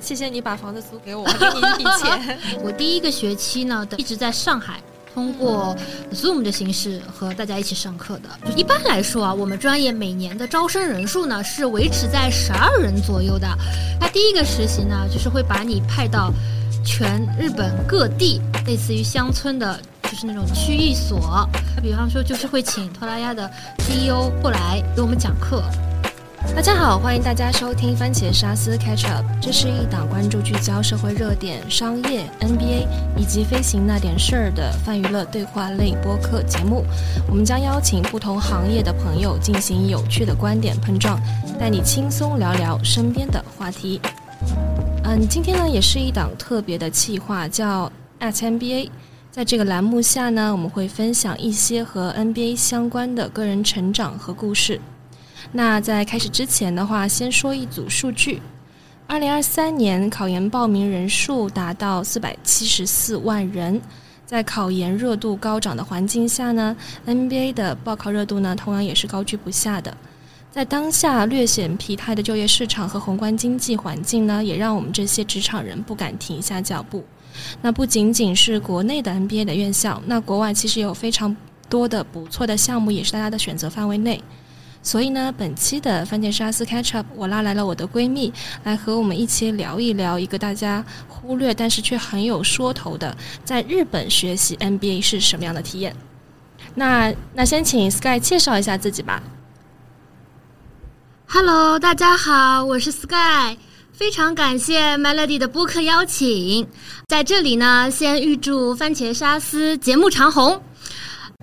谢谢你把房子租给我，给你一笔钱。我第一个学期呢，一直在上海。通过 Zoom 的形式和大家一起上课的。就一般来说啊，我们专业每年的招生人数呢是维持在十二人左右的。他第一个实习呢，就是会把你派到全日本各地，类似于乡村的，就是那种区域所。比方说，就是会请拖拉亚的 CEO 过来给我们讲课。大家好，欢迎大家收听番茄沙司 Catch Up，这是一档关注聚焦社会热点、商业、NBA 以及飞行那点事儿的泛娱乐对话类播客节目。我们将邀请不同行业的朋友进行有趣的观点碰撞，带你轻松聊聊身边的话题。嗯，今天呢也是一档特别的企划，叫 At NBA。在这个栏目下呢，我们会分享一些和 NBA 相关的个人成长和故事。那在开始之前的话，先说一组数据：二零二三年考研报名人数达到四百七十四万人。在考研热度高涨的环境下呢，NBA 的报考热度呢同样也是高居不下的。在当下略显疲态的就业市场和宏观经济环境呢，也让我们这些职场人不敢停下脚步。那不仅仅是国内的 NBA 的院校，那国外其实有非常多的不错的项目，也是大家的选择范围内。所以呢，本期的番茄沙司 Catch Up，我拉来了我的闺蜜，来和我们一起聊一聊一个大家忽略但是却很有说头的，在日本学习 NBA 是什么样的体验。那那先请 Sky 介绍一下自己吧。Hello，大家好，我是 Sky，非常感谢 Melody 的播客邀请，在这里呢，先预祝番茄沙司节目长红。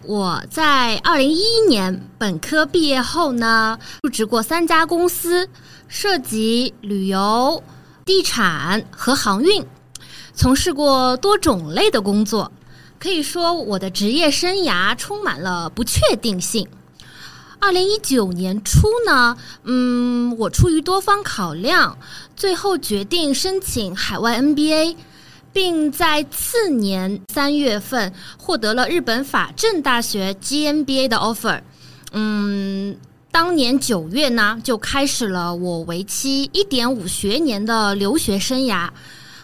我在二零一一年本科毕业后呢，入职过三家公司，涉及旅游、地产和航运，从事过多种类的工作。可以说，我的职业生涯充满了不确定性。二零一九年初呢，嗯，我出于多方考量，最后决定申请海外 NBA。并在次年三月份获得了日本法政大学 GMBA 的 offer。嗯，当年九月呢，就开始了我为期一点五学年的留学生涯。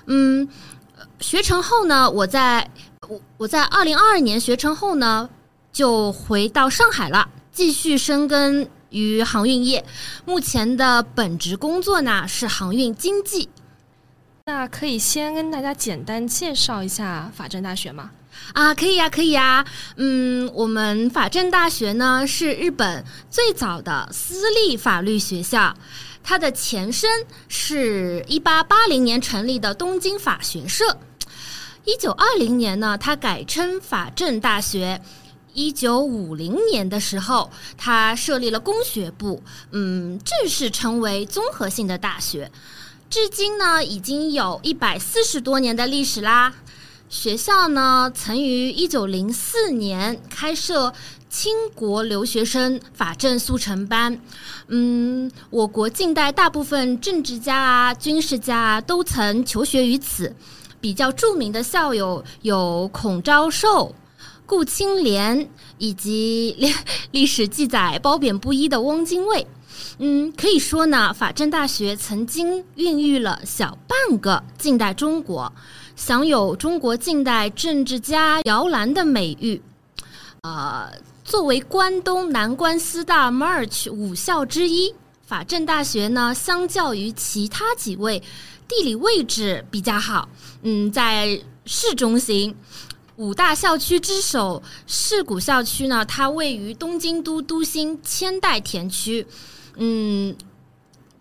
嗯，学成后呢，我在我我在二零二二年学成后呢，就回到上海了，继续深耕于航运业。目前的本职工作呢是航运经济。那可以先跟大家简单介绍一下法政大学吗？啊，可以呀，可以呀。嗯，我们法政大学呢是日本最早的私立法律学校，它的前身是一八八零年成立的东京法学社。一九二零年呢，它改称法政大学。一九五零年的时候，它设立了工学部，嗯，正式成为综合性的大学。至今呢，已经有一百四十多年的历史啦。学校呢，曾于一九零四年开设清国留学生法政速成班。嗯，我国近代大部分政治家啊、军事家啊，都曾求学于此。比较著名的校友有孔昭寿、顾清廉，以及历历史记载褒贬不一的汪精卫。嗯，可以说呢，法政大学曾经孕育了小半个近代中国，享有中国近代政治家摇篮的美誉。呃，作为关东南关四大 March 五校之一，法政大学呢，相较于其他几位，地理位置比较好。嗯，在市中心，五大校区之首市谷校区呢，它位于东京都都心千代田区。嗯，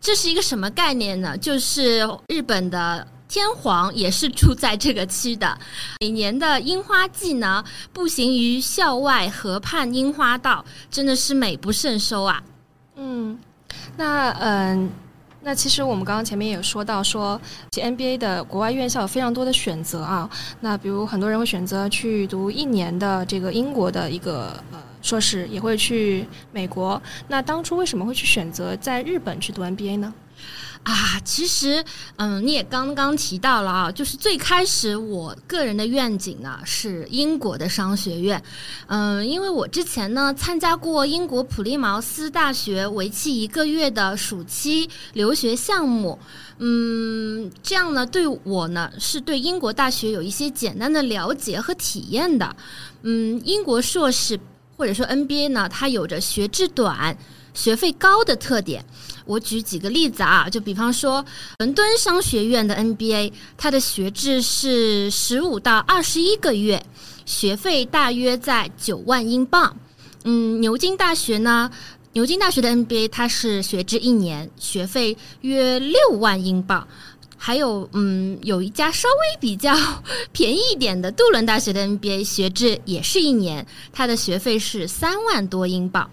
这是一个什么概念呢？就是日本的天皇也是住在这个区的。每年的樱花季呢，步行于校外河畔樱花道，真的是美不胜收啊。嗯，那嗯，那其实我们刚刚前面也说到，说其 NBA 的国外院校有非常多的选择啊。那比如很多人会选择去读一年的这个英国的一个呃。硕士，也会去美国。那当初为什么会去选择在日本去读 MBA 呢？啊，其实，嗯，你也刚刚提到了啊，就是最开始我个人的愿景呢是英国的商学院，嗯，因为我之前呢参加过英国普利茅斯大学为期一个月的暑期留学项目，嗯，这样呢对我呢是对英国大学有一些简单的了解和体验的，嗯，英国硕士或者说 NBA 呢，它有着学制短、学费高的特点。我举几个例子啊，就比方说，伦敦商学院的 NBA，它的学制是十五到二十一个月，学费大约在九万英镑。嗯，牛津大学呢，牛津大学的 NBA 它是学制一年，学费约六万英镑。还有，嗯，有一家稍微比较便宜一点的杜伦大学的 NBA，学制也是一年，它的学费是三万多英镑。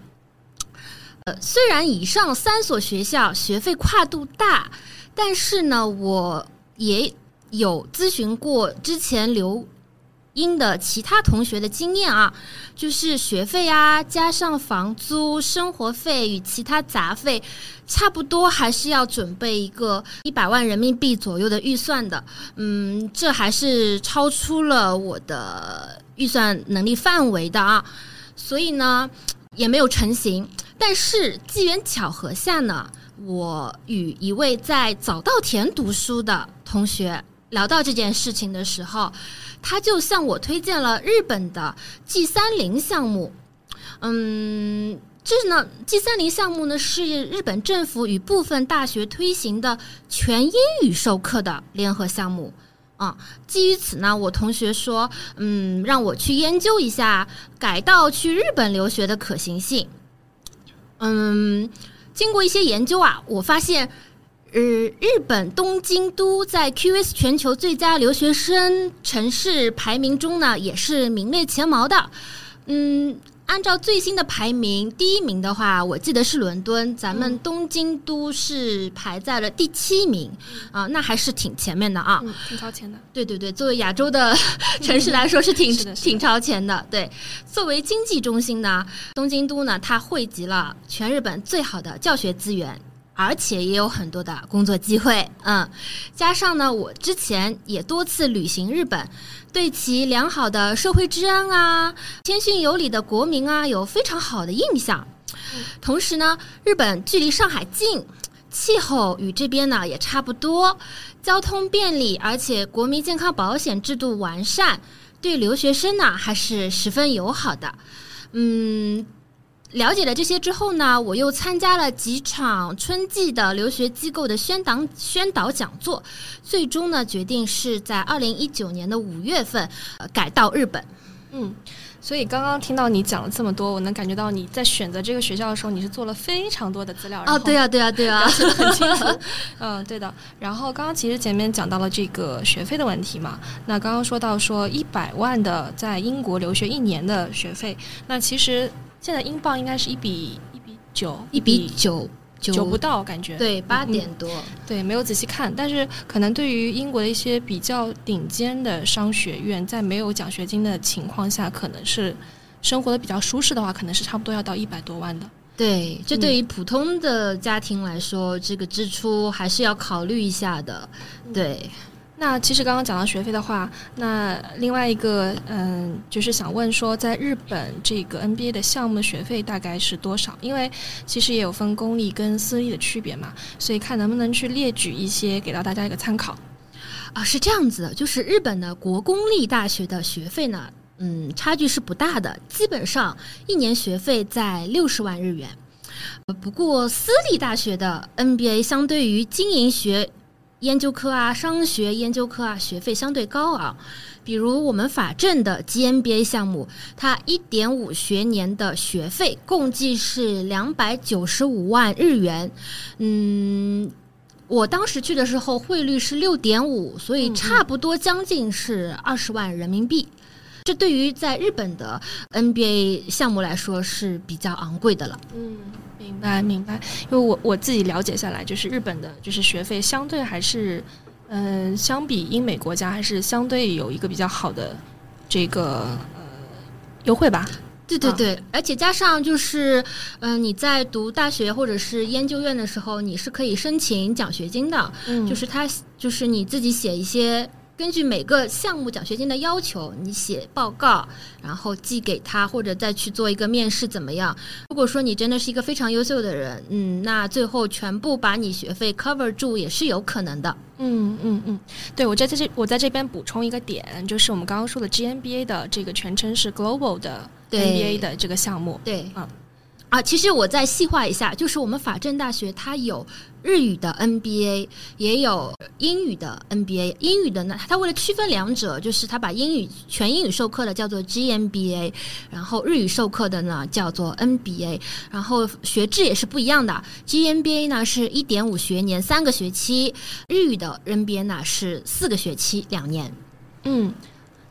呃，虽然以上三所学校学费跨度大，但是呢，我也有咨询过之前留英的其他同学的经验啊，就是学费啊，加上房租、生活费与其他杂费，差不多还是要准备一个一百万人民币左右的预算的。嗯，这还是超出了我的预算能力范围的啊，所以呢，也没有成型。但是机缘巧合下呢，我与一位在早稻田读书的同学聊到这件事情的时候，他就向我推荐了日本的 G 三零项目。嗯，这呢，G 三零项目呢是日本政府与部分大学推行的全英语授课的联合项目。啊，基于此呢，我同学说，嗯，让我去研究一下改道去日本留学的可行性。嗯，经过一些研究啊，我发现，呃，日本东京都在 QS 全球最佳留学生城市排名中呢，也是名列前茅的。嗯。按照最新的排名，第一名的话，我记得是伦敦，咱们东京都是排在了第七名啊，那还是挺前面的啊，挺超前的。对对对，作为亚洲的城市来说，是挺挺超前的。对，作为经济中心呢，东京都呢，它汇集了全日本最好的教学资源。而且也有很多的工作机会，嗯，加上呢，我之前也多次旅行日本，对其良好的社会治安啊、谦逊有礼的国民啊，有非常好的印象。同时呢，日本距离上海近，气候与这边呢也差不多，交通便利，而且国民健康保险制度完善，对留学生呢还是十分友好的，嗯。了解了这些之后呢，我又参加了几场春季的留学机构的宣导宣导讲座，最终呢决定是在二零一九年的五月份呃改到日本。嗯，所以刚刚听到你讲了这么多，我能感觉到你在选择这个学校的时候，你是做了非常多的资料。哦，对呀，对呀，对呀，很清楚。嗯，对的。然后刚刚其实前面讲到了这个学费的问题嘛，那刚刚说到说一百万的在英国留学一年的学费，那其实。现在英镑应该是一比一比九，一比九九不到，感觉对八点多，对没有仔细看，但是可能对于英国的一些比较顶尖的商学院，在没有奖学金的情况下，可能是生活的比较舒适的话，可能是差不多要到一百多万的。对，这对于普通的家庭来说，这个支出还是要考虑一下的。对。那其实刚刚讲到学费的话，那另外一个嗯，就是想问说，在日本这个 NBA 的项目学费大概是多少？因为其实也有分公立跟私立的区别嘛，所以看能不能去列举一些，给到大家一个参考。啊，是这样子的，就是日本的国公立大学的学费呢，嗯，差距是不大的，基本上一年学费在六十万日元。不过私立大学的 NBA 相对于经营学。研究科啊，商学研究科啊，学费相对高昂。比如我们法政的 GMBA 项目，它一点五学年的学费共计是两百九十五万日元。嗯，我当时去的时候汇率是六点五，所以差不多将近是二十万人民币。这对于在日本的 NBA 项目来说是比较昂贵的了。嗯。明白明白，因为我我自己了解下来，就是日本的，就是学费相对还是，嗯，相比英美国家还是相对有一个比较好的这个呃优惠吧。对对对，而且加上就是，嗯，你在读大学或者是研究院的时候，你是可以申请奖学金的，嗯，就是他就是你自己写一些。根据每个项目奖学金的要求，你写报告，然后寄给他，或者再去做一个面试，怎么样？如果说你真的是一个非常优秀的人，嗯，那最后全部把你学费 cover 住也是有可能的。嗯嗯嗯，对我在这我在这边补充一个点，就是我们刚刚说的 GMBA 的这个全称是 Global 的 MBA 的这个项目。对，嗯。啊，其实我再细化一下，就是我们法政大学它有日语的 NBA，也有英语的 NBA。英语的呢，它为了区分两者，就是它把英语全英语授课的叫做 GMBA，然后日语授课的呢叫做 NBA，然后学制也是不一样的。GMBA 呢是一点五学年三个学期，日语的 NBA 呢是四个学期两年。嗯。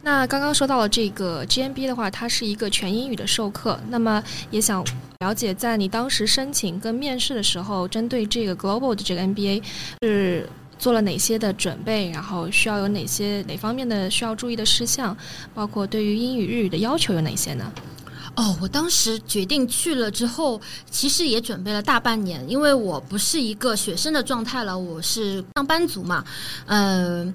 那刚刚说到了这个 GMB 的话，它是一个全英语的授课。那么也想了解，在你当时申请跟面试的时候，针对这个 Global 的这个 MBA 是做了哪些的准备？然后需要有哪些哪方面的需要注意的事项？包括对于英语、日语的要求有哪些呢？哦，我当时决定去了之后，其实也准备了大半年，因为我不是一个学生的状态了，我是上班族嘛，嗯。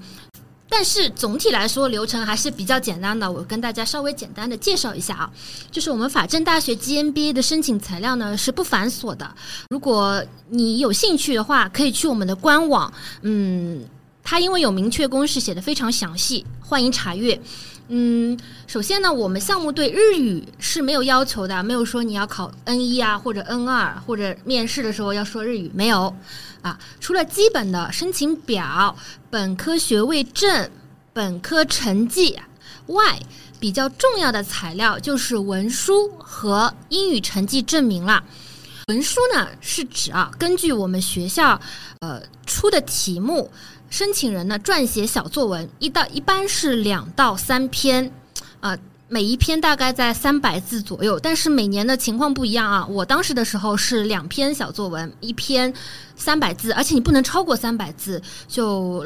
但是总体来说，流程还是比较简单的。我跟大家稍微简单的介绍一下啊，就是我们法政大学 GMBA 的申请材料呢是不繁琐的。如果你有兴趣的话，可以去我们的官网，嗯，它因为有明确公式，写的非常详细，欢迎查阅。嗯，首先呢，我们项目对日语是没有要求的，没有说你要考 N 一啊或者 N 二，或者面试的时候要说日语，没有。啊，除了基本的申请表、本科学位证、本科成绩外，比较重要的材料就是文书和英语成绩证明了。文书呢，是指啊，根据我们学校呃出的题目，申请人呢撰写小作文，一到一般是两到三篇，啊。每一篇大概在三百字左右，但是每年的情况不一样啊。我当时的时候是两篇小作文，一篇三百字，而且你不能超过三百字。就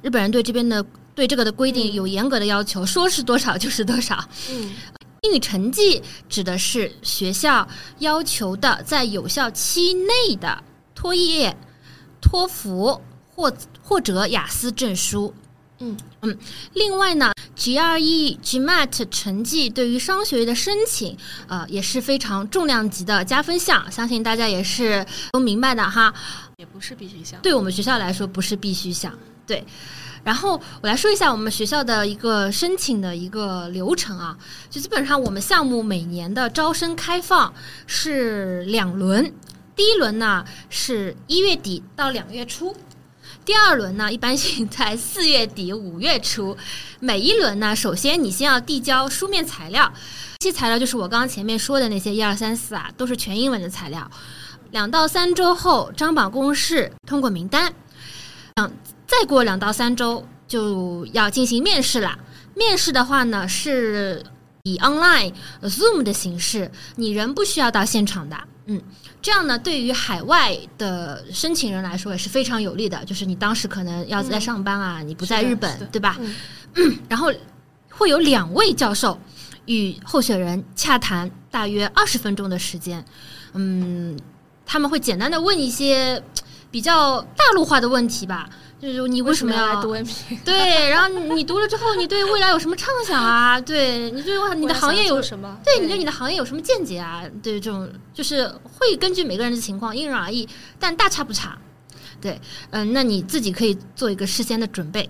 日本人对这边的对这个的规定有严格的要求，说是多少就是多少。嗯，英语成绩指的是学校要求的在有效期内的托业、托福或或者雅思证书。嗯嗯，另外呢，GRE、GMAT 成绩对于商学院的申请，呃，也是非常重量级的加分项，相信大家也是都明白的哈。也不是必须项，对我们学校来说不是必须项。对，然后我来说一下我们学校的一个申请的一个流程啊，就基本上我们项目每年的招生开放是两轮，第一轮呢是一月底到两月初。第二轮呢，一般性在四月底五月初。每一轮呢，首先你先要递交书面材料，这些材料就是我刚刚前面说的那些一二三四啊，都是全英文的材料。两到三周后，张榜公示通过名单。嗯，再过两到三周就要进行面试了。面试的话呢，是以 online Zoom 的形式，你人不需要到现场的。嗯。这样呢，对于海外的申请人来说也是非常有利的。就是你当时可能要在上班啊，你不在日本，对吧？然后会有两位教授与候选人洽谈，大约二十分钟的时间。嗯，他们会简单的问一些比较大陆化的问题吧。就是你为什么要来读 MBA？对，然后你读了之后，你对未来有什么畅想啊？对你对你的行业有什么？对你对你的行业有什么见解啊？对这种就是会根据每个人的情况因人而异，但大差不差。对，嗯，那你自己可以做一个事先的准备。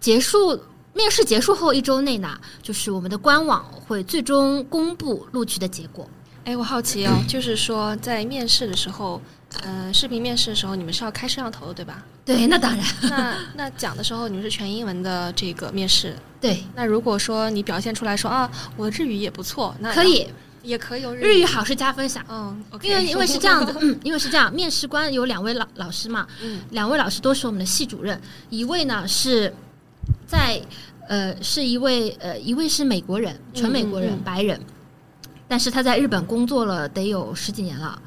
结束面试结束后一周内呢，就是我们的官网会最终公布录取的结果。哎，我好奇哦，就是说在面试的时候。呃，视频面试的时候，你们是要开摄像头的，对吧？对，那当然。那那讲的时候，你们是全英文的这个面试。对。那如果说你表现出来说啊，我日语也不错，那可以，也可以有日语好是加分项。嗯，因为因为是这样的，嗯，因为是这样，面试官有两位老老师嘛，嗯，两位老师都是我们的系主任，一位呢是在呃是一位呃一位是美国人，纯美国人，白人，但是他在日本工作了得有十几年了。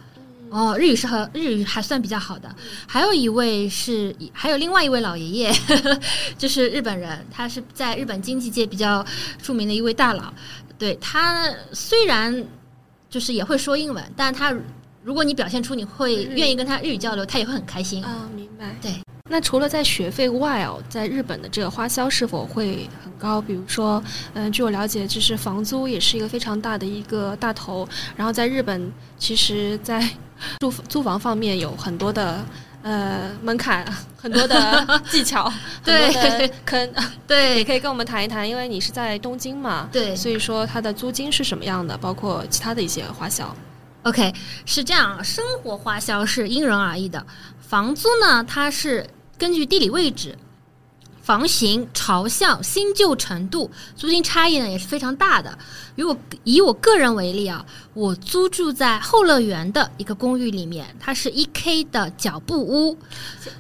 哦，日语是和日语还算比较好的。还有一位是，还有另外一位老爷爷，就是日本人，他是在日本经济界比较著名的一位大佬。对他虽然就是也会说英文，但他如果你表现出你会愿意跟他日语交流，他也会很开心。啊，明白。对。那除了在学费外哦，在日本的这个花销是否会很高？比如说，嗯，据我了解，就是房租也是一个非常大的一个大头。然后在日本，其实，在住租房方面有很多的呃门槛，很多的 技巧，很多的 坑。对，也可以跟我们谈一谈，因为你是在东京嘛，对，所以说它的租金是什么样的，包括其他的一些花销。OK，是这样，生活花销是因人而异的，房租呢，它是。根据地理位置、房型、朝向、新旧程度，租金差异呢也是非常大的。如果以我个人为例啊，我租住在后乐园的一个公寓里面，它是一 K 的脚步屋。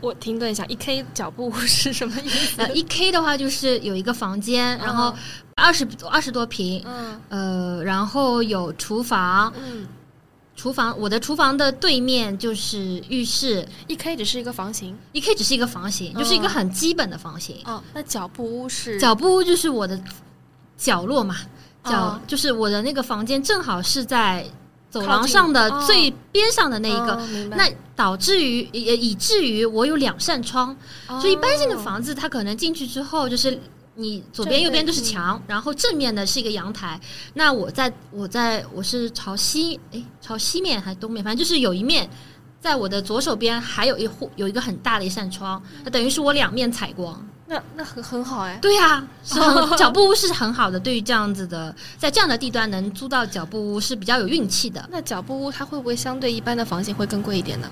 我停顿一下，一 K 脚步屋是什么意思？呃，一 K 的话就是有一个房间，然后二十二十多平，嗯，呃，然后有厨房，嗯。厨房，我的厨房的对面就是浴室。一 K 只是一个房型，一 K 只是一个房型，就是一个很基本的房型。哦，那脚步屋是？脚步屋就是我的角落嘛，角就是我的那个房间，正好是在走廊上的最边上的那一个。那导致于也以至于我有两扇窗，就一般性的房子，它可能进去之后就是。你左边右边都是墙，然后正面呢是一个阳台。那我在我在我是朝西，哎，朝西面还是东面？反正就是有一面，在我的左手边还有一户有一个很大的一扇窗，那等于是我两面采光。那那很很好哎。对呀，脚步屋是很好的。对于这样子的，在这样的地段能租到脚步屋是比较有运气的。那脚步屋它会不会相对一般的房型会更贵一点呢？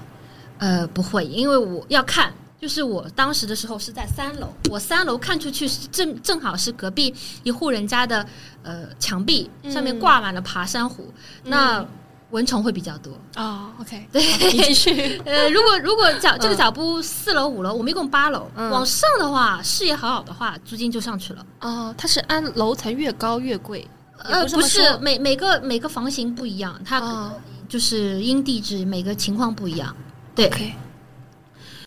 呃，不会，因为我要看。就是我当时的时候是在三楼，我三楼看出去是正正好是隔壁一户人家的呃墙壁上面挂满了爬山虎，那蚊虫会比较多哦。OK，对，你继续。呃，如果如果脚这个脚步四楼五楼，我们一共八楼，往上的话视野好好的话，租金就上去了。哦，它是按楼层越高越贵？呃，不是，每每个每个房型不一样，它就是因地制每个情况不一样。对。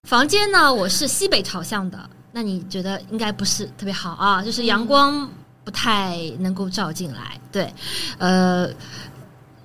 房间呢，我是西北朝向的，那你觉得应该不是特别好啊？就是阳光不太能够照进来。对，呃，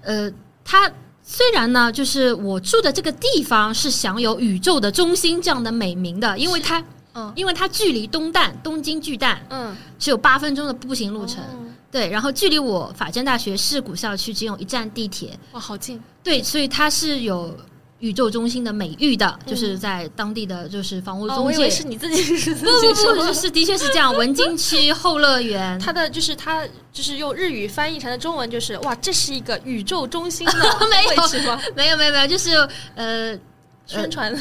呃，它虽然呢，就是我住的这个地方是享有宇宙的中心这样的美名的，因为它，嗯，因为它距离东旦东京巨蛋，嗯，只有八分钟的步行路程。对，然后距离我法政大学市谷校区只有一站地铁，哇，好近。对，所以它是有。宇宙中心的美誉的，就是在当地的就是房屋中介，是你自己 是不不不，是的确是这样。文京区后乐园，它的就是它就是用日语翻译成的中文就是哇，这是一个宇宙中心的 位置吗？没有没有没有，就是呃宣传。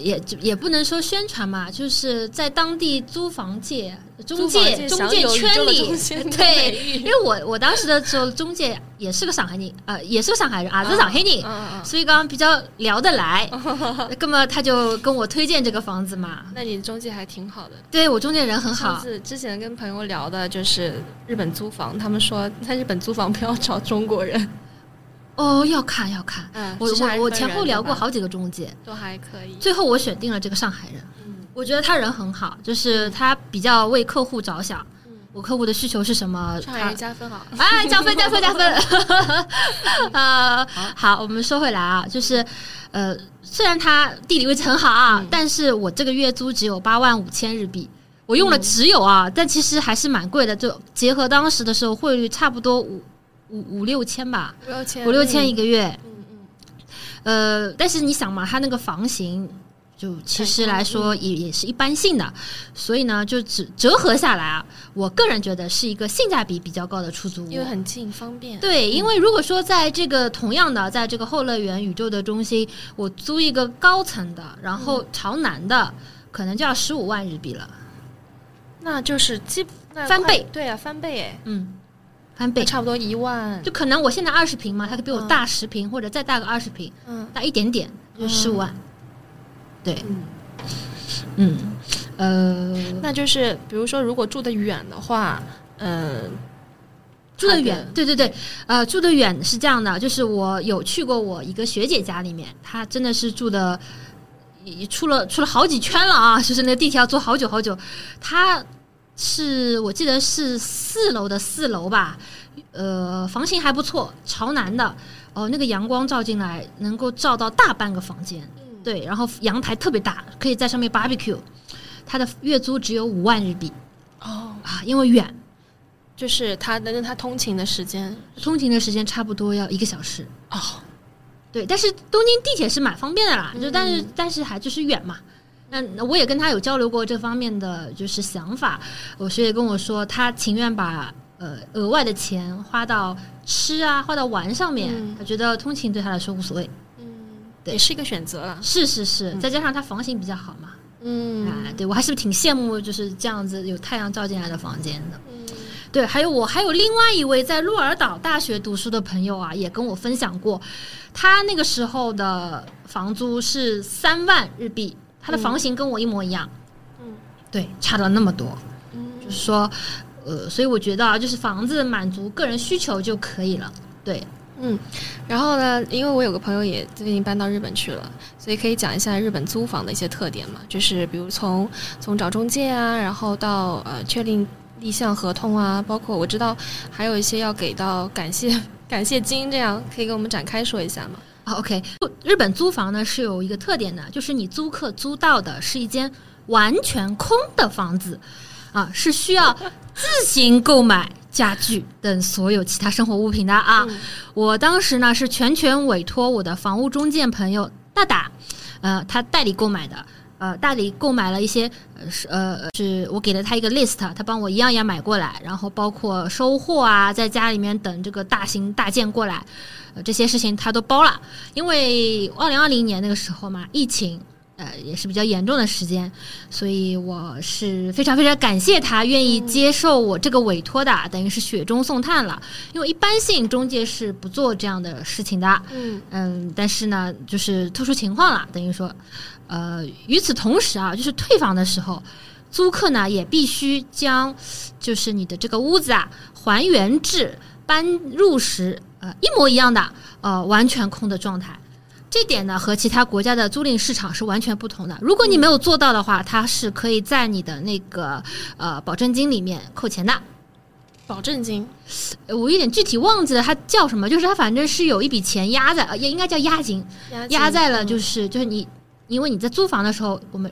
也也不能说宣传嘛，就是在当地租房界、中介、中介圈里，对，因为我我当时的时候，中介也是个上海人，呃，也是个上海人啊，是上海人，所以刚刚比较聊得来，那么他就跟我推荐这个房子嘛。那你中介还挺好的，对我中介人很好。是之前跟朋友聊的就是日本租房，他们说在日本租房不要找中国人。哦，要看要看，我我我前后聊过好几个中介，都还可以。最后我选定了这个上海人，我觉得他人很好，就是他比较为客户着想。我客户的需求是什么？上海人加分好，哎，加分加分加分。呃，好，我们说回来啊，就是呃，虽然他地理位置很好啊，但是我这个月租只有八万五千日币，我用了只有啊，但其实还是蛮贵的，就结合当时的时候汇率，差不多五。五五六千吧，五六千，五六千一个月。嗯嗯。呃，但是你想嘛，它那个房型就其实来说也也是一般性的，所以呢，就只折合下来啊，我个人觉得是一个性价比比较高的出租屋，因为很近方便。对，因为如果说在这个同样的，在这个后乐园宇宙的中心，我租一个高层的，然后朝南的，可能就要十五万日币了。那就是基翻倍，对啊，翻倍哎，嗯。翻倍。差不多一万，就可能我现在二十平嘛，它比我大十平或者再大个二十平，嗯，大一点点就十五万，对，嗯，呃，那就是比如说如果住的远的话，嗯，住得远，对对对，呃，住得远是这样的，就是我有去过我一个学姐家里面，她真的是住的，也出了出了好几圈了啊，就是那个地铁要坐好久好久。她是我记得是四楼的四楼吧，呃，房型还不错，朝南的，哦、那个阳光照进来能够照到大半个房间，嗯。对，然后阳台特别大，可以在上面 barbecue。它的月租只有五万日币。哦，啊，因为远，就是他的那他通勤的时间。通勤的时间差不多要一个小时。哦，对，但是东京地铁是蛮方便的啦，就但是嗯。但是还就是远嘛。那那我也跟他有交流过这方面的就是想法，我学姐跟我说，他情愿把呃额外的钱花到吃啊，花到玩上面，嗯。他觉得通勤对他来说无所谓。嗯，对。也是一个选择。了，是是是，嗯。再加上他房型比较好嘛，嗯。啊，对我还是挺羡慕就是这样子有太阳照进来的房间的。嗯。对，还有我还有另外一位在鹿儿岛大学读书的朋友啊，也跟我分享过，他那个时候的房租是三万日币，他的房型跟我一模一样，嗯。对，差了那么多，嗯。就是说，呃，所以我觉得啊，就是房子满足个人需求就可以了，对，嗯，然后呢，因为我有个朋友也最近搬到日本去了，所以可以讲一下日本租房的一些特点嘛，就是比如从从找中介啊，然后到呃确定立项合同啊，包括我知道还有一些要给到感谢 感谢金，这样可以给我们展开说一下吗？啊，OK，日本租房呢是有一个特点的，就是你租客租到的是一间完全空的房子，啊，是需要自行购买家具等所有其他生活物品的啊。嗯我当时呢是全权委托我的房屋中介朋友大大，呃，他代理购买的。呃，大理购买了一些，呃，是呃，是我给了他一个 list，他帮我一样一样买过来，然后包括收货啊，在家里面等这个大型大件过来，呃，这些事情他都包了。因为二零二零年那个时候嘛，疫情，呃，也是比较严重的时间，所以我是非常非常感谢他愿意接受我这个委托的，等于是雪中送炭了。因为一般性中介是不做这样的事情的，嗯嗯，但是呢，就是特殊情况了，等于说，呃，与此同时啊，就是退房的时候，租客呢也必须将就是你的这个屋子啊还原至搬入时呃一模一样的呃完全空的状态。这点呢和其他国家的租赁市场是完全不同的。如果你没有做到的话，它是可以在你的那个呃保证金里面扣钱的。保证金，呃我有点具体忘记了它叫什么，就是它反正是有一笔钱压在，呃也应该叫押金，压在了就是是就是你，因为你在租房的时候，我们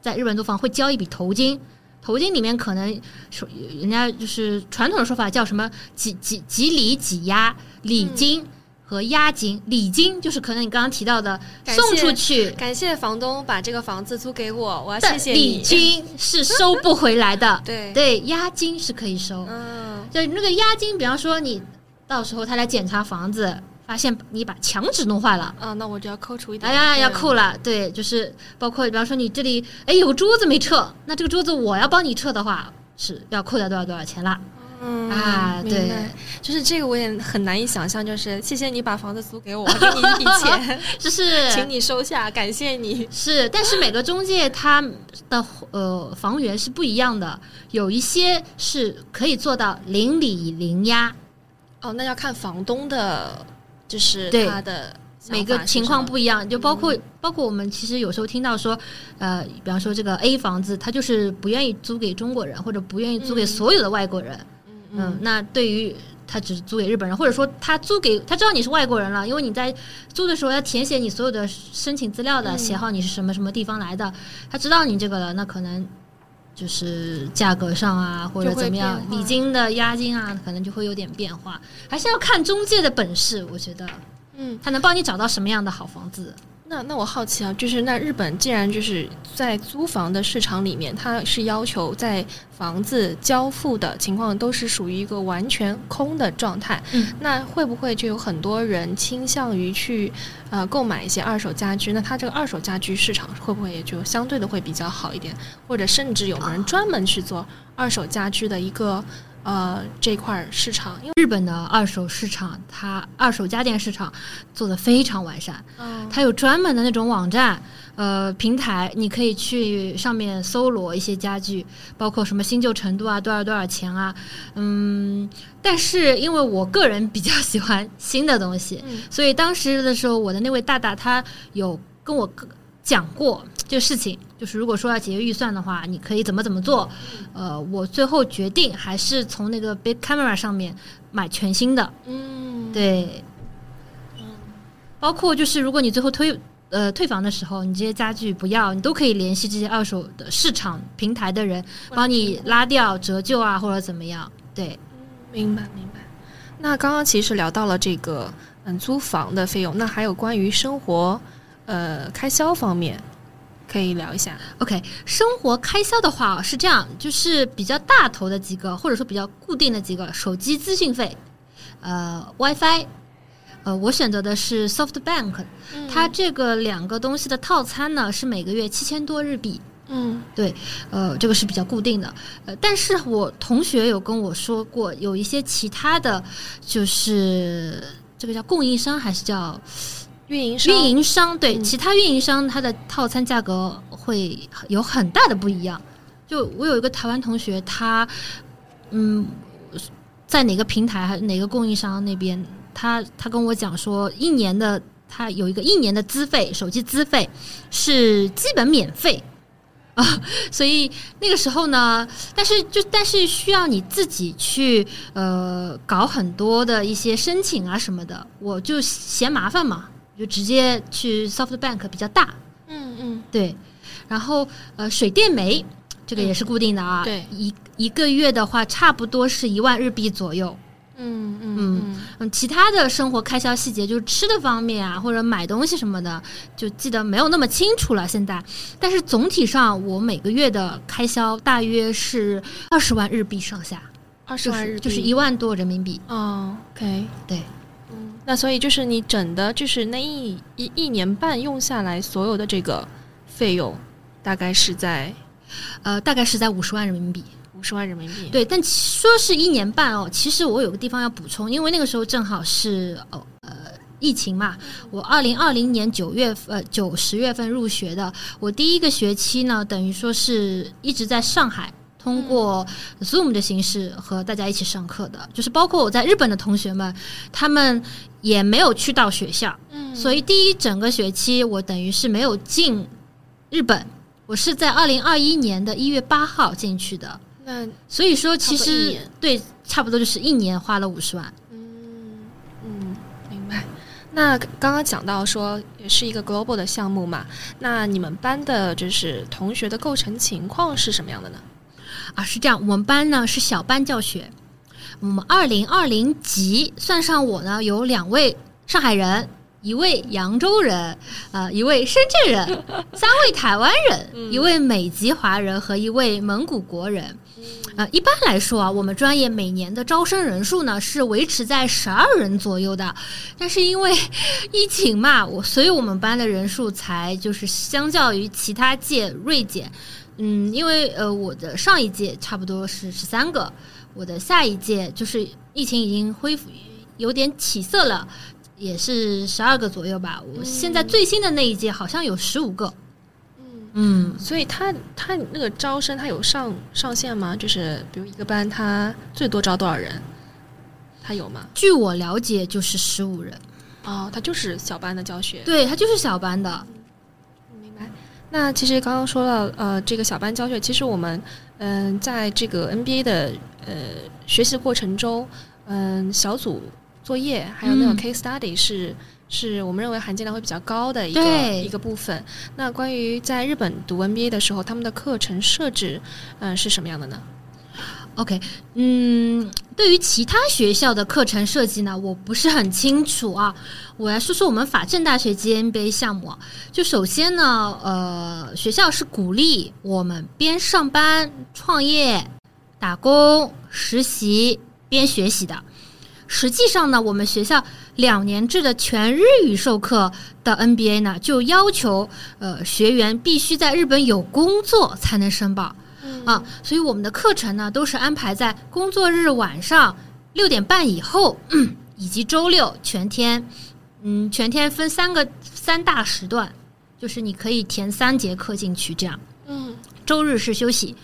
在日本租房会交一笔头金，头金里面可能说人家就是传统的说法叫什么几几几礼几押礼金。和押金、礼金就是可能你刚刚提到的送出去感谢房东把这个房子租给我，我要的谢谢礼。金是收不回来的，对，对，押金是可以收。嗯就那个押金，比方说你到时候他来检查房子，发现你把墙纸弄坏了。啊，那我就要扣除一点。哎呀，要扣了，对，就是包括比方说你这里哎有个桌子没撤，那这个桌子我要帮你撤的话，是要扣掉多少多少钱啦？嗯啊对。就是这个我也很难以想象，就是谢谢你把房子租给我，我给你一笔钱，就是。请你收下，感谢你。是，但是每个中介他的呃房源是不一样的，有一些是可以做到零里零押，哦，那要看房东的，就是他的每个情况不一样，就包括、包括我们其实有时候听到说，呃，比方说这个 A 房子，他就是不愿意租给中国人，或者不愿意租给嗯。所有的外国人。嗯，那对于他只租给日本人，或者说他租给他知道你是外国人了，因为你在租的时候要填写你所有的申请资料的，嗯。写好你是什么什么地方来的，他知道你这个了，那可能就是价格上啊，或者怎么样，礼金的押金啊，可能就会有点变化，还是要看中介的本事，我觉得。嗯，他能帮你找到什么样的好房子。那那我好奇啊，就是那日本既然就是在租房的市场里面，它是要求在房子交付的情况都是属于一个完全空的状态，嗯，那会不会就有很多人倾向于去呃购买一些二手家居？那它这个二手家居市场会不会也就相对的会比较好一点？或者甚至有人专门去做二手家居的一个呃这块市场？因为日本的二手市场，它二手家电市场做的非常完善，它有专门的那种网站。呃，平台你可以去上面搜罗一些家具，包括什么新旧程度啊，多少多少钱啊，嗯，但是因为我个人比较喜欢新的东西，所以当时的时候，我的那位大大他有跟我讲过这个事情，就是如果说要节约预算的话，你可以怎么怎么做。呃，我最后决定还是从那个 Big Camera 上面买全新的，嗯，对，嗯，包括就是如果你最后推。呃，退房的时候，你这些家具不要，你都可以联系这些二手的市场平台的人，帮你拉掉折旧啊，或者怎么样？对，明白明白。那刚刚其实聊到了这个嗯租房的费用，那还有关于生活呃开销方面，可以聊一下。OK，生活开销的话是这样，就是比较大头的几个，或者说比较固定的几个，手机资讯费，呃，WiFi。呃，我选择的是 SoftBank，它这个两个东西的套餐呢是每个月七千多日币。嗯，对，呃，这个是比较固定的。呃，但是我同学有跟我说过，有一些其他的，就是这个叫供应商还是叫运营商？运营商对，其他运营商它的套餐价格会有很大的不一样。就我有一个台湾同学，他嗯，在哪个平台还哪个供应商那边？他他跟我讲说，一年的他有一个一年的资费，手机资费是基本免费啊，所以那个时候呢，但是就但是需要你自己去呃搞很多的一些申请啊什么的，我就嫌麻烦嘛，就直接去 SoftBank 比较大，嗯嗯，对，然后呃水电煤这个也是固定的啊，对，一一个月的话差不多是一万日币左右。嗯嗯嗯其他的生活开销细节，就是吃的方面啊，或者买东西什么的，就记得没有那么清楚了。现在，但是总体上，我每个月的开销大约是二十万日币上下，二十万日币。就是一万多人民币。哦，OK，对，嗯，那所以就是你整的，就是那一一一年半用下来，所有的这个费用，大概是在，呃，大概是在五十万人民币。五十万人民币，对，但说是一年半哦，其实我有个地方要补充，因为那个时候正好是哦呃疫情嘛，我二零二零年九月呃九十月份入学的，我第一个学期呢，等于说是一直在上海通过 Zoom 的形式和大家一起上课的，就是包括我在日本的同学们，他们也没有去到学校，嗯，所以第一整个学期我等于是没有进日本，我是在二零二一年的一月八号进去的。那所以说，其实对，差不多就是一年花了五十万。嗯嗯，明白。那刚刚讲到说，也是一个 global 的项目嘛。那你们班的就是同学的构成情况是什么样的呢？啊，是这样，我们班呢是小班教学。我们二零二零级算上我呢，有两位上海人。一位扬州人，呃，一位深圳人，三位台湾人，一位美籍华人和一位蒙古国人。呃，一般来说啊，我们专业每年的招生人数呢是维持在十二人左右的。但是因为 疫情嘛，我所以我们班的人数才就是相较于其他届锐减。嗯，因为呃，我的上一届差不多是十三个，我的下一届就是疫情已经恢复有点起色了。也是十二个左右吧，我现在最新的那一届好像有十五个。嗯嗯，所以他他那个招生他有上上限吗？就是比如一个班他最多招多少人？他有吗？据我了解，就是十五人。哦，他就是小班的教学。对他就是小班的。那其实刚刚说到呃，这个小班教学，其实我们嗯，在这个 NBA 的呃学习过程中，嗯，小组。作业还有那种 case study 是是我们认为含金量会比较高的一个一个部分。那关于在日本读 NBA 的时候，他们的课程设置嗯是什么样的呢？OK，嗯，对于其他学校的课程设计呢，我不是很清楚啊。我来说说我们法政大学 GMBA 项目。就首先呢，呃，学校是鼓励我们边上班、创业、打工、实习边学习的。实际上呢，我们学校两年制的全日语授课的 NBA 呢，就要求呃学员必须在日本有工作才能申报。啊，所以我们的课程呢都是安排在工作日晚上六点半以后，以及周六全天，嗯，全天分三个三大时段，就是你可以填三节课进去，这样。嗯，周日是休息，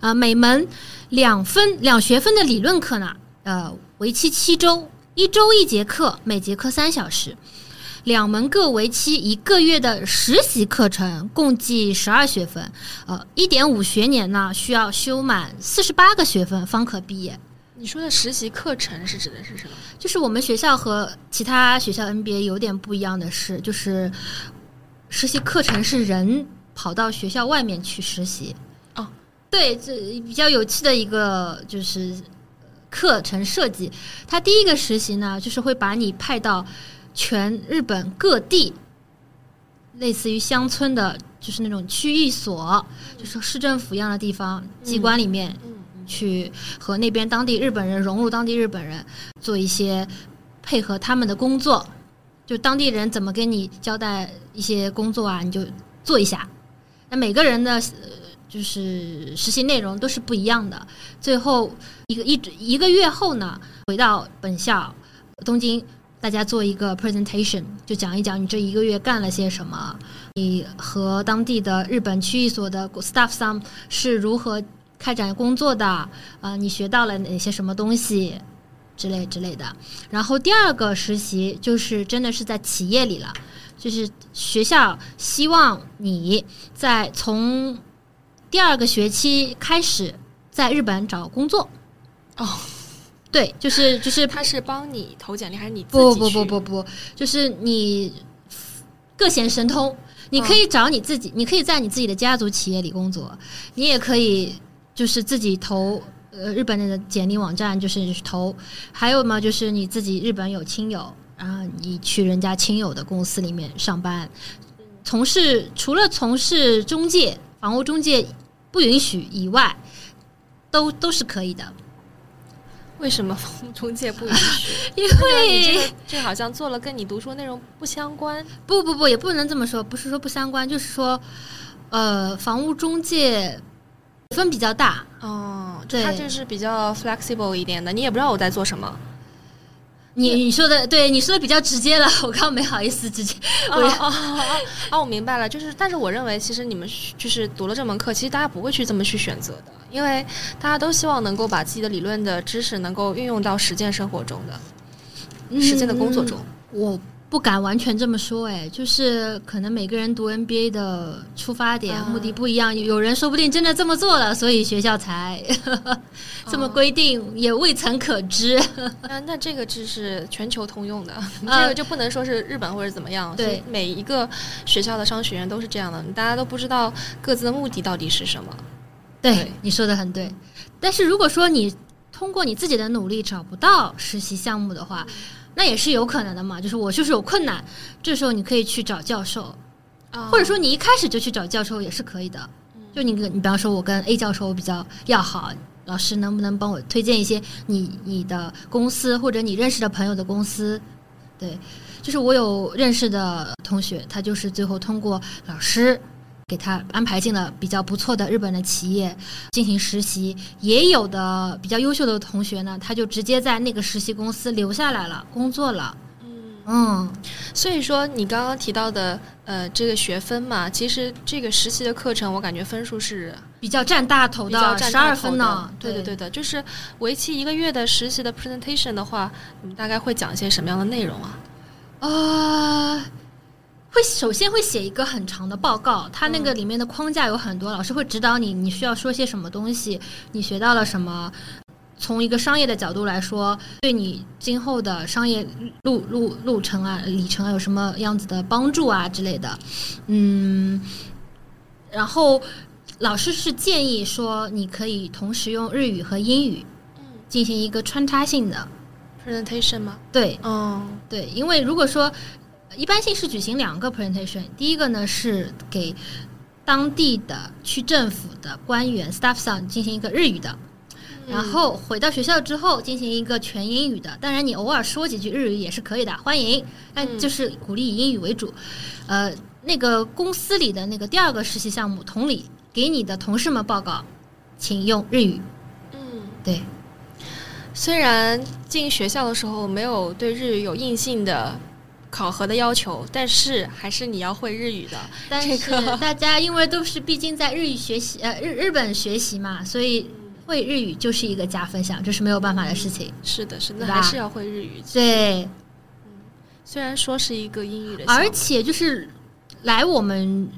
啊，每门两分两学分的理论课呢，呃，为期七周，一周一节课，每节课三小时，两门各为期一个月的实习课程，共计十二学分，呃，一点五学年呢需要修满四十八个学分方可毕业。你说的实习课程是指的是什么？就是我们学校和其他学校 NBA 有点不一样的是，就是实习课程是人跑到学校外面去实习。哦，对，这比较有趣的一个就是呃课程设计。它第一个实习呢，就是会把你派到全日本各地，类似于乡村的，就是那种区域所，就是市政府一样的地方机关里面。嗯去和那边当地日本人融入当地日本人，做一些配合他们的工作。就当地人怎么跟你交代一些工作啊，你就做一下。那每个人的呃就是实习内容都是不一样的。最后一个一一个月后呢，回到本校东京，大家做一个 presentation，就讲一讲你这一个月干了些什么，你和当地的日本区域所的 staff 上是如何开展工作的，啊、你学到了哪些什么东西之类之类的。然后第二个实习就是真的是在企业里了，就是学校希望你在从第二个学期开始在日本找工作。哦，对，就是就是他是帮你投简历还是你自不不不不不，就是你各显神通，你可以找你自己，你可以在你自己的家族企业里工作，你也可以就是自己投呃日本的简历网站，就是投，还有嘛就是你自己日本有亲友，然后你去人家亲友的公司里面上班，从事除了从事中介、房屋中介不允许以外，都都是可以的，为什么房屋中介不允许？因你这个 这好像做了跟你读书内容不相关。不不不，也不能这么说，不是说不相关，就是说，呃，房屋中介分比较大，哦，对他就是比较 flexible 一点的，你也不知道我在做什么。你你说的对，你说的比较直接了，我刚刚没好意思直接，我哦哦哦哦，我明白了，就是，但是我认为，其实你们就是读了这门课，其实大家不会去这么去选择的，因为大家都希望能够把自己的理论的知识能够运用到实践生活中的、实践的工作中。嗯我不敢完全这么说，哎，就是可能每个人读 NBA 的出发点、啊目的不一样，有人说不定真的这么做了，所以学校才 这么规定，也未曾可知。那那这个知是全球通用的，呃 这个就不能说是日本或者怎么样，对。是每一个学校的商学院都是这样的，大家都不知道各自的目的到底是什么。对对。你说的很对，但是如果说你通过你自己的努力找不到实习项目的话，那也是有可能的嘛。就是我就是有困难，这时候你可以去找教授，或者说你一开始就去找教授也是可以的。就你跟你比方说，我跟 A 教授比较要好，老师能不能帮我推荐一些你你的公司或者你认识的朋友的公司？对，就是我有认识的同学，他就是最后通过老师给他安排进了比较不错的日本的企业进行实习，也有的比较优秀的同学呢，他就直接在那个实习公司留下来了，工作了。嗯，所以说，你刚刚提到的呃这个学分嘛，其实这个实习的课程，我感觉分数是比较占大头的，十二分呢。对对对的，就是为期一个月的实习的 presentation 的话，你们大概会讲一些什么样的内容啊？呃，会首先会写一个很长的报告，它那个里面的框架有很多，老师会指导你，你需要说些什么东西，你学到了什么。从一个商业的角度来说，对你今后的商业路路路程啊、里程啊有什么样子的帮助啊之类的，嗯，然后老师是建议说，你可以同时用日语和英语进行一个穿插性的，presentation 吗？对，嗯对，因为如果说一般性是举行两个 presentation，第一个呢是给当地的区政府的官员 staff 上进行一个日语的，然后回到学校之后进行一个全英语的。当然，你偶尔说几句日语也是可以的，欢迎，但嗯就是鼓励以英语为主。呃，那个公司里的那个第二个实习项目，同理给你的同事们报告，请用日语。嗯，对，虽然进学校的时候没有对日语有硬性的考核的要求，但是还是你要会日语的。但是这个 大家因为都是毕竟在日语学习呃日日本学习嘛，所以会日语就是一个加分项，这是没有办法的事情。是的，是的，还是要会日语。对，虽然说是一个英语的，而且就是来我们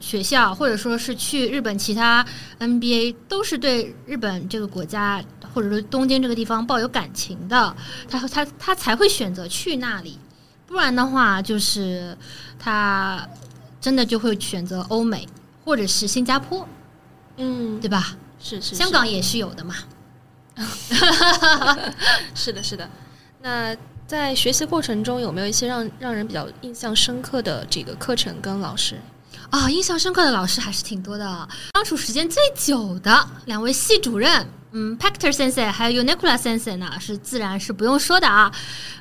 学校，或者说是去日本其他 NBA，都是对日本这个国家或者说东京这个地方抱有感情的，他他他才会选择去那里。不然的话，就是他真的就会选择欧美或者是新加坡，嗯，对吧？是是香港也是有的嘛。是的，是的。那在学习过程中，有没有一些让让人比较印象深刻的这个课程跟老师？啊、印象深刻的老师还是挺多的。相处时间最久的两位系主任，嗯，Pactor Sensei 还有 Uniqla Sensei 呢，是自然是不用说的啊。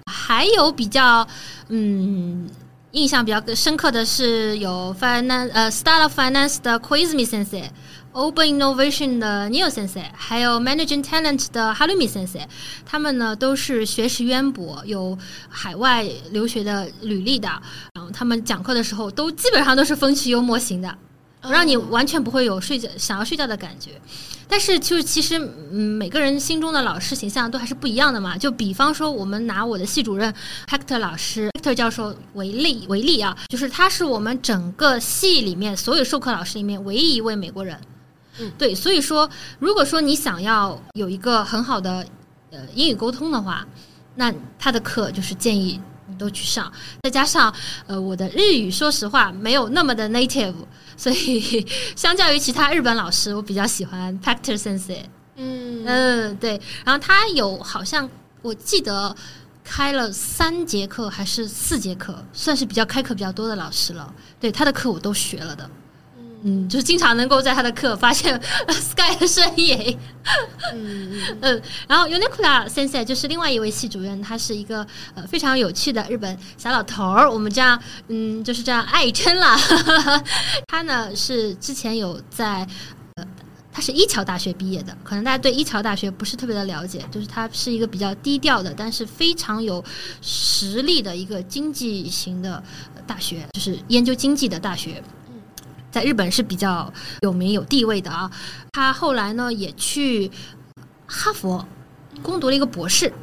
还有比较嗯印象比较深刻的是有 Finance 呃 Style of Finance 的 Koizumi Sensei。Open Innovation 的 Neil Sensei，还有 Managing Talent 的 Harumi Sensei，他们呢都是学识渊博，有海外留学的履历的。然后他们讲课的时候都基本上都是风趣幽默型的，让你完全不会有睡觉想要睡觉的感觉。但是就是其实嗯，每个人心中的老师形象都还是不一样的嘛。就比方说，我们拿我的系主任 Hector 老师 Hector 教授为例为例啊，就是他是我们整个系里面所有授课老师里面唯一一位美国人。嗯对，所以说，如果说你想要有一个很好的呃英语沟通的话，那他的课就是建议你都去上。再加上呃，我的日语说实话没有那么的 native，所以 相较于其他日本老师，我比较喜欢 Pactor Sensei。嗯嗯，对。然后他有好像我记得开了三节课还是四节课，算是比较开课比较多的老师了。对他的课我都学了的。嗯，就是经常能够在他的课发现 Sky 的身影。嗯嗯嗯，然后 Uniqla Sensei 就是另外一位系主任，他是一个呃非常有趣的日本小老头儿，我们这样嗯就是这样爱称了。他呢是之前有在呃。他是一桥大学毕业的，可能大家对一桥大学不是特别的了解，就是他是一个比较低调的，但是非常有实力的一个经济型的大学，就是研究经济的大学。在日本是比较有名有地位的啊。他后来呢也去哈佛攻读了一个博士，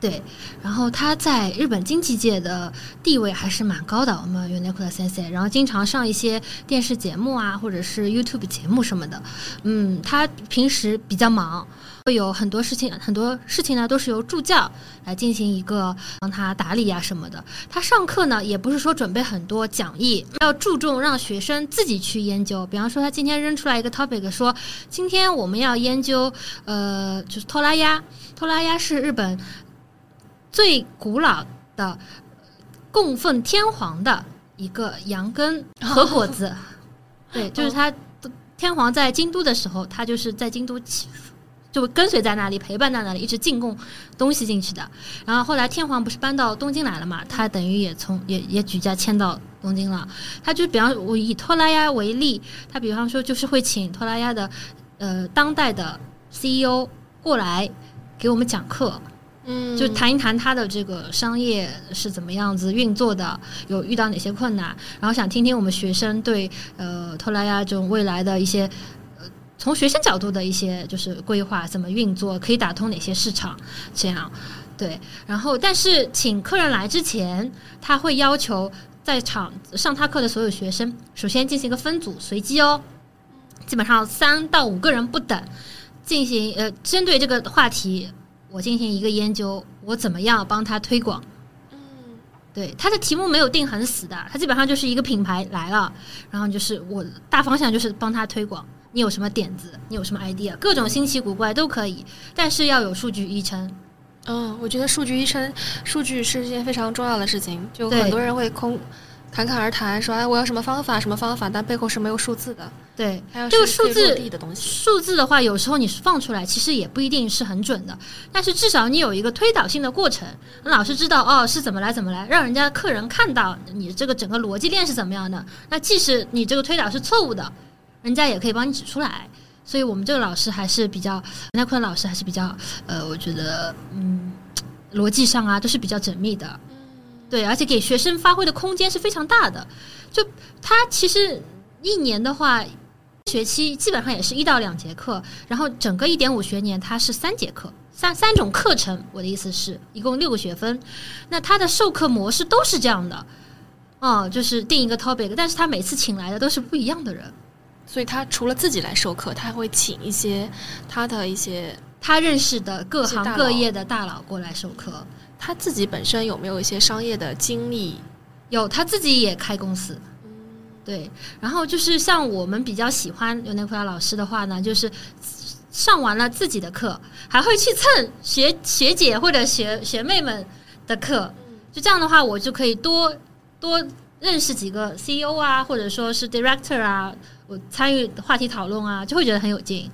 对，然后他在日本经济界的地位还是蛮高的，我们 Uniqlo Sensei，然后经常上一些电视节目啊，或者是 YouTube 节目什么的。嗯，他平时比较忙，会有很多事情，很多事情呢都是由助教来进行一个帮他打理啊什么的。他上课呢也不是说准备很多讲义，要注重让学生自己去研究。比方说，他今天扔出来一个 topic，说今天我们要研究呃，就是拖拉鸭。拖拉鸭是日本最古老的供奉天皇的一个羊羹和果子。对，就是他天皇在京都的时候，他就是在京都起。就跟随在那里，陪伴在那里，一直进贡东西进去的。然后后来天皇不是搬到东京来了嘛，他等于也从也也举家迁到东京了。他就比方我以托拉亚为例，他比方说就是会请托拉亚的呃当代的 CEO 过来给我们讲课，嗯，就谈一谈他的这个商业是怎么样子运作的，有遇到哪些困难，然后想听听我们学生对呃托拉亚这种未来的一些。呃从学生角度的一些就是规划怎么运作，可以打通哪些市场，这样对。然后，但是请客人来之前，他会要求在场上他课的所有学生，首先进行一个分组随机哦，基本上三到五个人不等，进行呃针对这个话题，我进行一个研究，我怎么样帮他推广。嗯对，他的题目没有定很死的，他基本上就是一个品牌来了，然后就是我大方向就是帮他推广。你有什么点子？你有什么 idea？各种新奇古怪都可以，但是要有数据依撑。嗯，我觉得数据医生，数据是一件非常重要的事情。就很多人会空侃侃而谈，说哎，我要什么方法，什么方法，但背后是没有数字的。对，还有这个数字的东西。数字的话，有时候你放出来，其实也不一定是很准的，但是至少你有一个推导性的过程，让老师知道哦是怎么来怎么来，让人家客人看到你这个整个逻辑链是怎么样的。那即使你这个推导是错误的，人家也可以帮你指出来。所以我们这个老师还是比较，那坤老师还是比较，呃，我觉得，嗯，逻辑上啊都是比较缜密的，对，而且给学生发挥的空间是非常大的。就他其实一年的话，学期基本上也是一到两节课，然后整个一点五学年它是三节课，三三种课程。我的意思是，一共六个学分。那他的授课模式都是这样的，哦，就是定一个 topic，但是他每次请来的都是不一样的人。所以他除了自己来授课，他还会请一些他的一些他认识的各行各业的大佬过来授课。他自己本身有没有一些商业的经历？有，他自己也开公司。对，然后就是像我们比较喜欢刘内奎老师的话呢，就是上完了自己的课，还会去蹭学学姐或者学学妹们的课。就这样的话，我就可以多多认识几个 CEO 啊，或者说是 Director 啊。我参与话题讨论啊，就会觉得很有劲。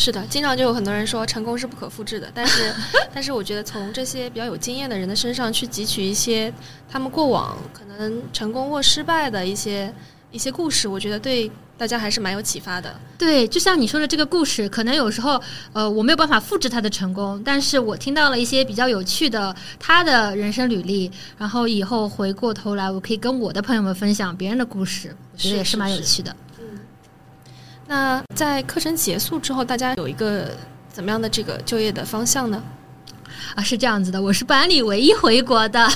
嗯，是的，经常就有很多人说成功是不可复制的，但是，但是我觉得从这些比较有经验的人的身上去汲取一些他们过往可能成功或失败的一些一些故事，我觉得对大家还是蛮有启发的。对，就像你说的这个故事，可能有时候呃我没有办法复制他的成功，但是我听到了一些比较有趣的他的人生履历，然后以后回过头来，我可以跟我的朋友们分享别人的故事。我觉得也是蛮有趣的。嗯，那在课程结束之后，大家有一个怎么样的这个就业的方向呢？啊，是这样子的，我是班里唯一回国的，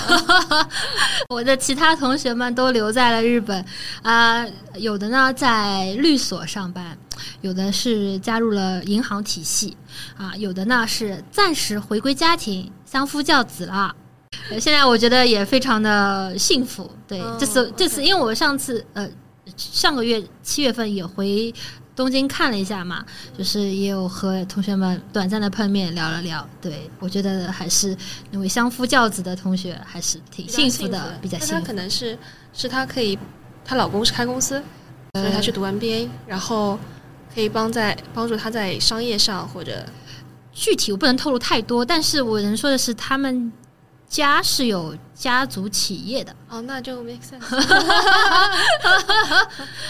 我的其他同学们都留在了日本。啊，有的呢在律所上班，有的是加入了银行体系，啊，有的呢是暂时回归家庭，相夫教子了。现在我觉得也非常的幸福。对，这次这次，因为我上次呃。上个月七月份也回东京看了一下嘛，就是也有和同学们短暂的碰面聊了聊。对我觉得还是那位相夫教子的同学还是挺幸福的，比较幸福。她可能是是她可以，她老公是开公司，所以她去读 MBA，然后可以帮在帮助她在商业上或者具体我不能透露太多，但是我能说的是他们。家是有家族企业的哦，那就 make sense，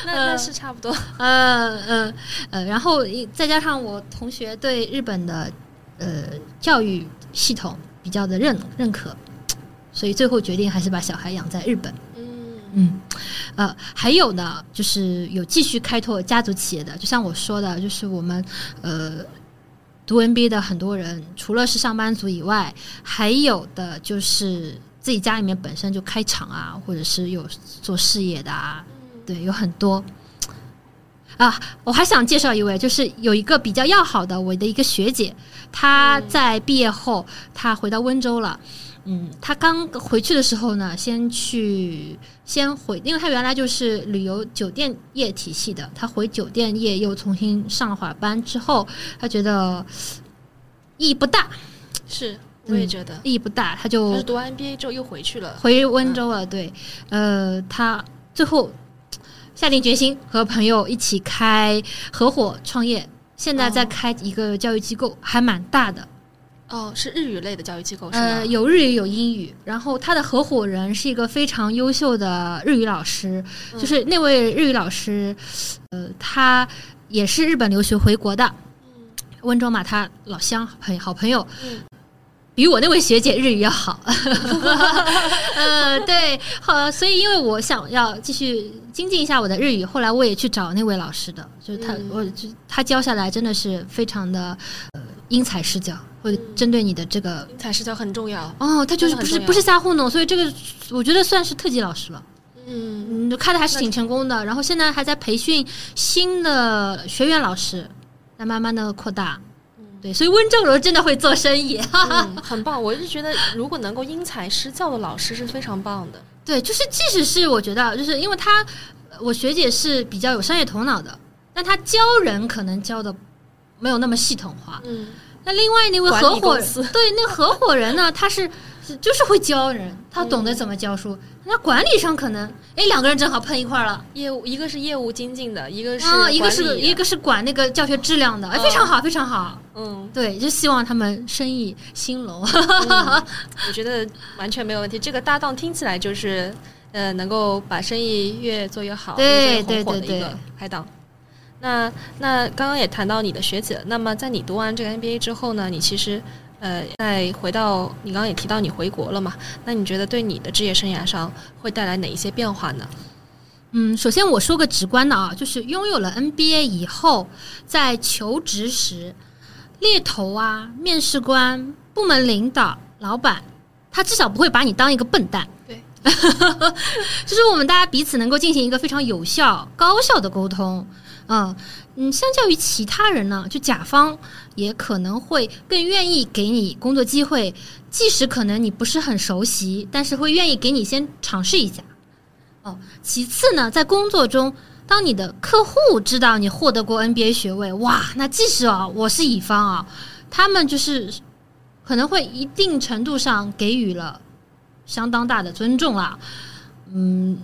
那那是差不多。呃呃呃，然后再加上我同学对日本的呃教育系统比较的认认可，所以最后决定还是把小孩养在日本。嗯嗯，呃，还有呢，就是有继续开拓家族企业的，就像我说的，就是我们呃。读 NBA 的很多人，除了是上班族以外，还有的就是自己家里面本身就开厂啊，或者是有做事业的啊，对，有很多。啊，我还想介绍一位，就是有一个比较要好的我的一个学姐，她在毕业后，她回到温州了。嗯，他刚回去的时候呢，先去先回，因为他原来就是旅游酒店业体系的，他回酒店业又重新上了会儿班之后，他觉得意义不大。是，我也觉得意义不大，他就读完 MBA 之后又回去了，回温州了。对，呃，他最后下定决心和朋友一起开合伙创业，现在在开一个教育机构，还蛮大的。哦，是日语类的教育机构是吗？呃，有日语有英语，然后他的合伙人是一个非常优秀的日语老师，就是那位日语老师，呃，他也是日本留学回国的，温州嘛，他老乡朋好朋友，比我那位学姐日语要好，呃，对，好，所以因为我想要继续精进一下我的日语，后来我也去找那位老师的，就是他，我就他教下来真的是非常的呃因材施教。会针对你的这个采视教很重要哦，他就是不是不是瞎糊弄，所以这个我觉得算是特级老师了。嗯，开的还是挺成功的，然后现在还在培训新的学员老师，在慢慢的扩大。对，所以温州人真的会做生意，很棒。我是觉得如果能够因材施教的老师是非常棒的。对，就是即使是我觉得，就是因为他我学姐是比较有商业头脑的，但他教人可能教的没有那么系统化。嗯。那另外那位合伙人，对那合伙人呢？他是就是会教人，他懂得怎么教书。那管理上可能，哎，两个人正好碰一块儿了。业务一个是业务精进的，一个是一个是一个是管那个教学质量的，哎，非常好，非常好。嗯，对，就希望他们生意兴隆。我觉得完全没有问题。这个搭档听起来就是，呃，能够把生意越做越好，对对对对，拍档。那那刚刚也谈到你的学姐，那么在你读完这个 MBA 之后呢，你其实呃再回到你刚刚也提到你回国了嘛？那你觉得对你的职业生涯上会带来哪一些变化呢？嗯，首先我说个直观的啊，就是拥有了 NBA 以后，在求职时，猎头啊、面试官、部门领导、老板，他至少不会把你当一个笨蛋。对，就是我们大家彼此能够进行一个非常有效、高效的沟通。嗯嗯，相较于其他人呢，就甲方也可能会更愿意给你工作机会，即使可能你不是很熟悉，但是会愿意给你先尝试一下。哦，其次呢，在工作中，当你的客户知道你获得过 NBA 学位，哇，那即使啊，我是乙方啊，他们就是可能会一定程度上给予了相当大的尊重啦。嗯，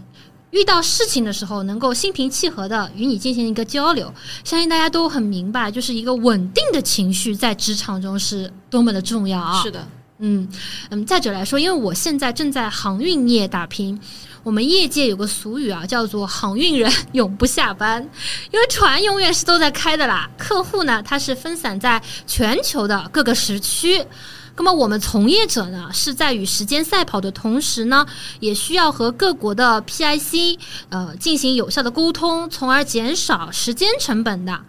遇到事情的时候，能够心平气和的与你进行一个交流，相信大家都很明白，就是一个稳定的情绪在职场中是多么的重要啊。是的，嗯嗯，再者来说，因为我现在正在航运业打拼。我们业界有个俗语啊，叫做“航运人永不下班”，因为船永远是都在开的啦。客户呢，它是分散在全球的各个时区。那么我们从业者呢，是在与时间赛跑的同时呢，也需要和各国的 PIC 呃进行有效的沟通，从而减少时间成本的。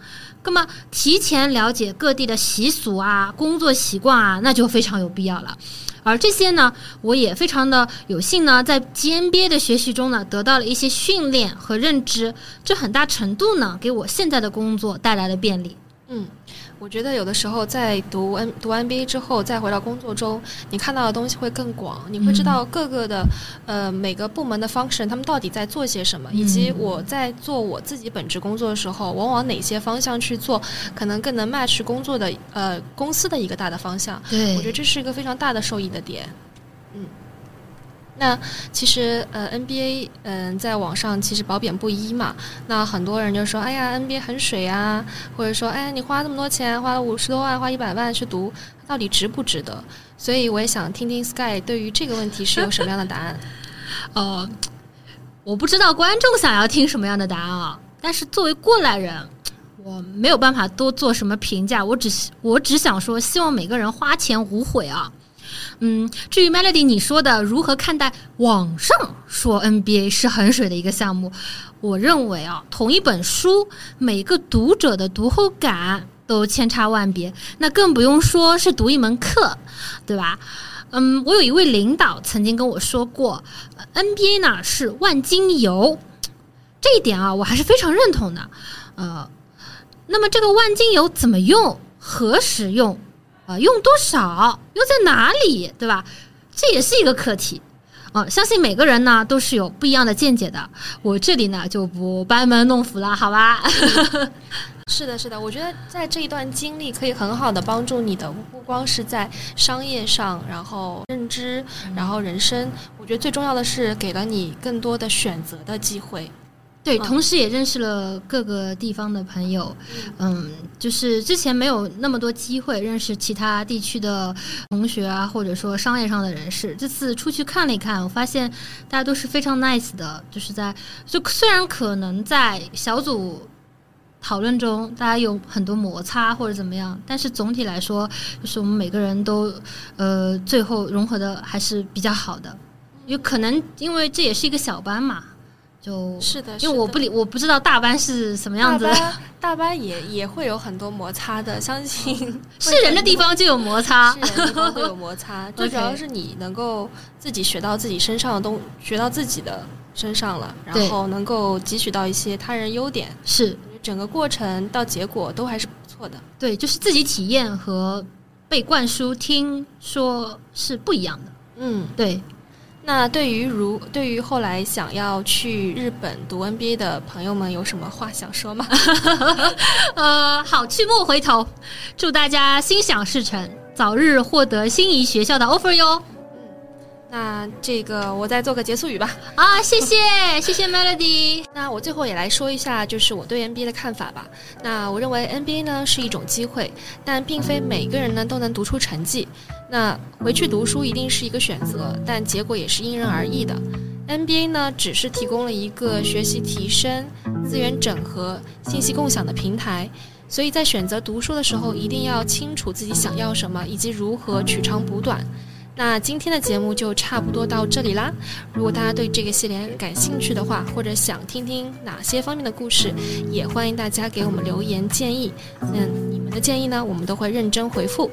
那么提前了解各地的习俗啊、工作习惯啊，那就非常有必要了。而这些呢，我也非常的有幸呢，在 GMBA 的学习中呢，得到了一些训练和认知，这很大程度呢，给我现在的工作带来了便利。嗯。我觉得有的时候在读 N 读 MBA 之后，再回到工作中，你看到的东西会更广，你会知道各个的呃每个部门的 function 他们到底在做些什么，以及我在做我自己本职工作的时候，我往哪些方向去做，可能更能 match 工作的呃公司的一个大的方向。对，我觉得这是一个非常大的受益的点。那其实呃，NBA 嗯，在网上其实褒贬不一嘛。那很多人就说：“哎呀，NBA 很水啊！”或者说：“哎，你花那么多钱，花了五十多万，花一百万去读，到底值不值得？”所以我也想听听 Sky 对于这个问题是有什么样的答案。呃，我不知道观众想要听什么样的答案啊。但是作为过来人，我没有办法多做什么评价。我只我只想说，希望每个人花钱无悔啊。嗯，至于 Melody 你说的如何看待网上说 NBA 是很水的一个项目，我认为啊，同一本书每个读者的读后感都千差万别，那更不用说是读一门课，对吧？嗯，我有一位领导曾经跟我说过，NBA 呢是万金油，这一点啊，我还是非常认同的。呃，那么这个万金油怎么用，何时用？啊，用多少？用在哪里？对吧？这也是一个课题啊！相信每个人呢都是有不一样的见解的。我这里呢就不班门弄斧了，好吧？是的，是的，我觉得在这一段经历可以很好的帮助你的，不光是在商业上，然后认知，然后人生。我觉得最重要的是给了你更多的选择的机会。对，同时也认识了各个地方的朋友，嗯，就是之前没有那么多机会认识其他地区的同学啊，或者说商业上的人士。这次出去看了一看，我发现大家都是非常 nice 的，就是在就虽然可能在小组讨论中大家有很多摩擦或者怎么样，但是总体来说，就是我们每个人都呃最后融合的还是比较好的，有可能因为这也是一个小班嘛。就是的，因为我不理，我不知道大班是什么样子。大班大班也也会有很多摩擦的，相信是人的地方就有摩擦，是人的地方会有摩擦。最主要是你能够自己学到自己身上的东，学到自己的身上了，然后能够汲取到一些他人优点，是整个过程到结果都还是不错的。对，就是自己体验和被灌输听说是不一样的。嗯，对。那对于如对于后来想要去日本读 NBA 的朋友们，有什么话想说吗？呃，好去莫回头，祝大家心想事成，早日获得心仪学校的 offer 哟。那这个我再做个结束语吧。啊，谢谢 谢谢 Melody。那我最后也来说一下，就是我对 NBA 的看法吧。那我认为 NBA 呢是一种机会，但并非每个人呢都能读出成绩。那回去读书一定是一个选择，但结果也是因人而异的。NBA 呢只是提供了一个学习提升、资源整合、信息共享的平台。所以在选择读书的时候，一定要清楚自己想要什么，以及如何取长补短。那今天的节目就差不多到这里啦。如果大家对这个系列感兴趣的话，或者想听听哪些方面的故事，也欢迎大家给我们留言建议。嗯你们的建议呢，我们都会认真回复。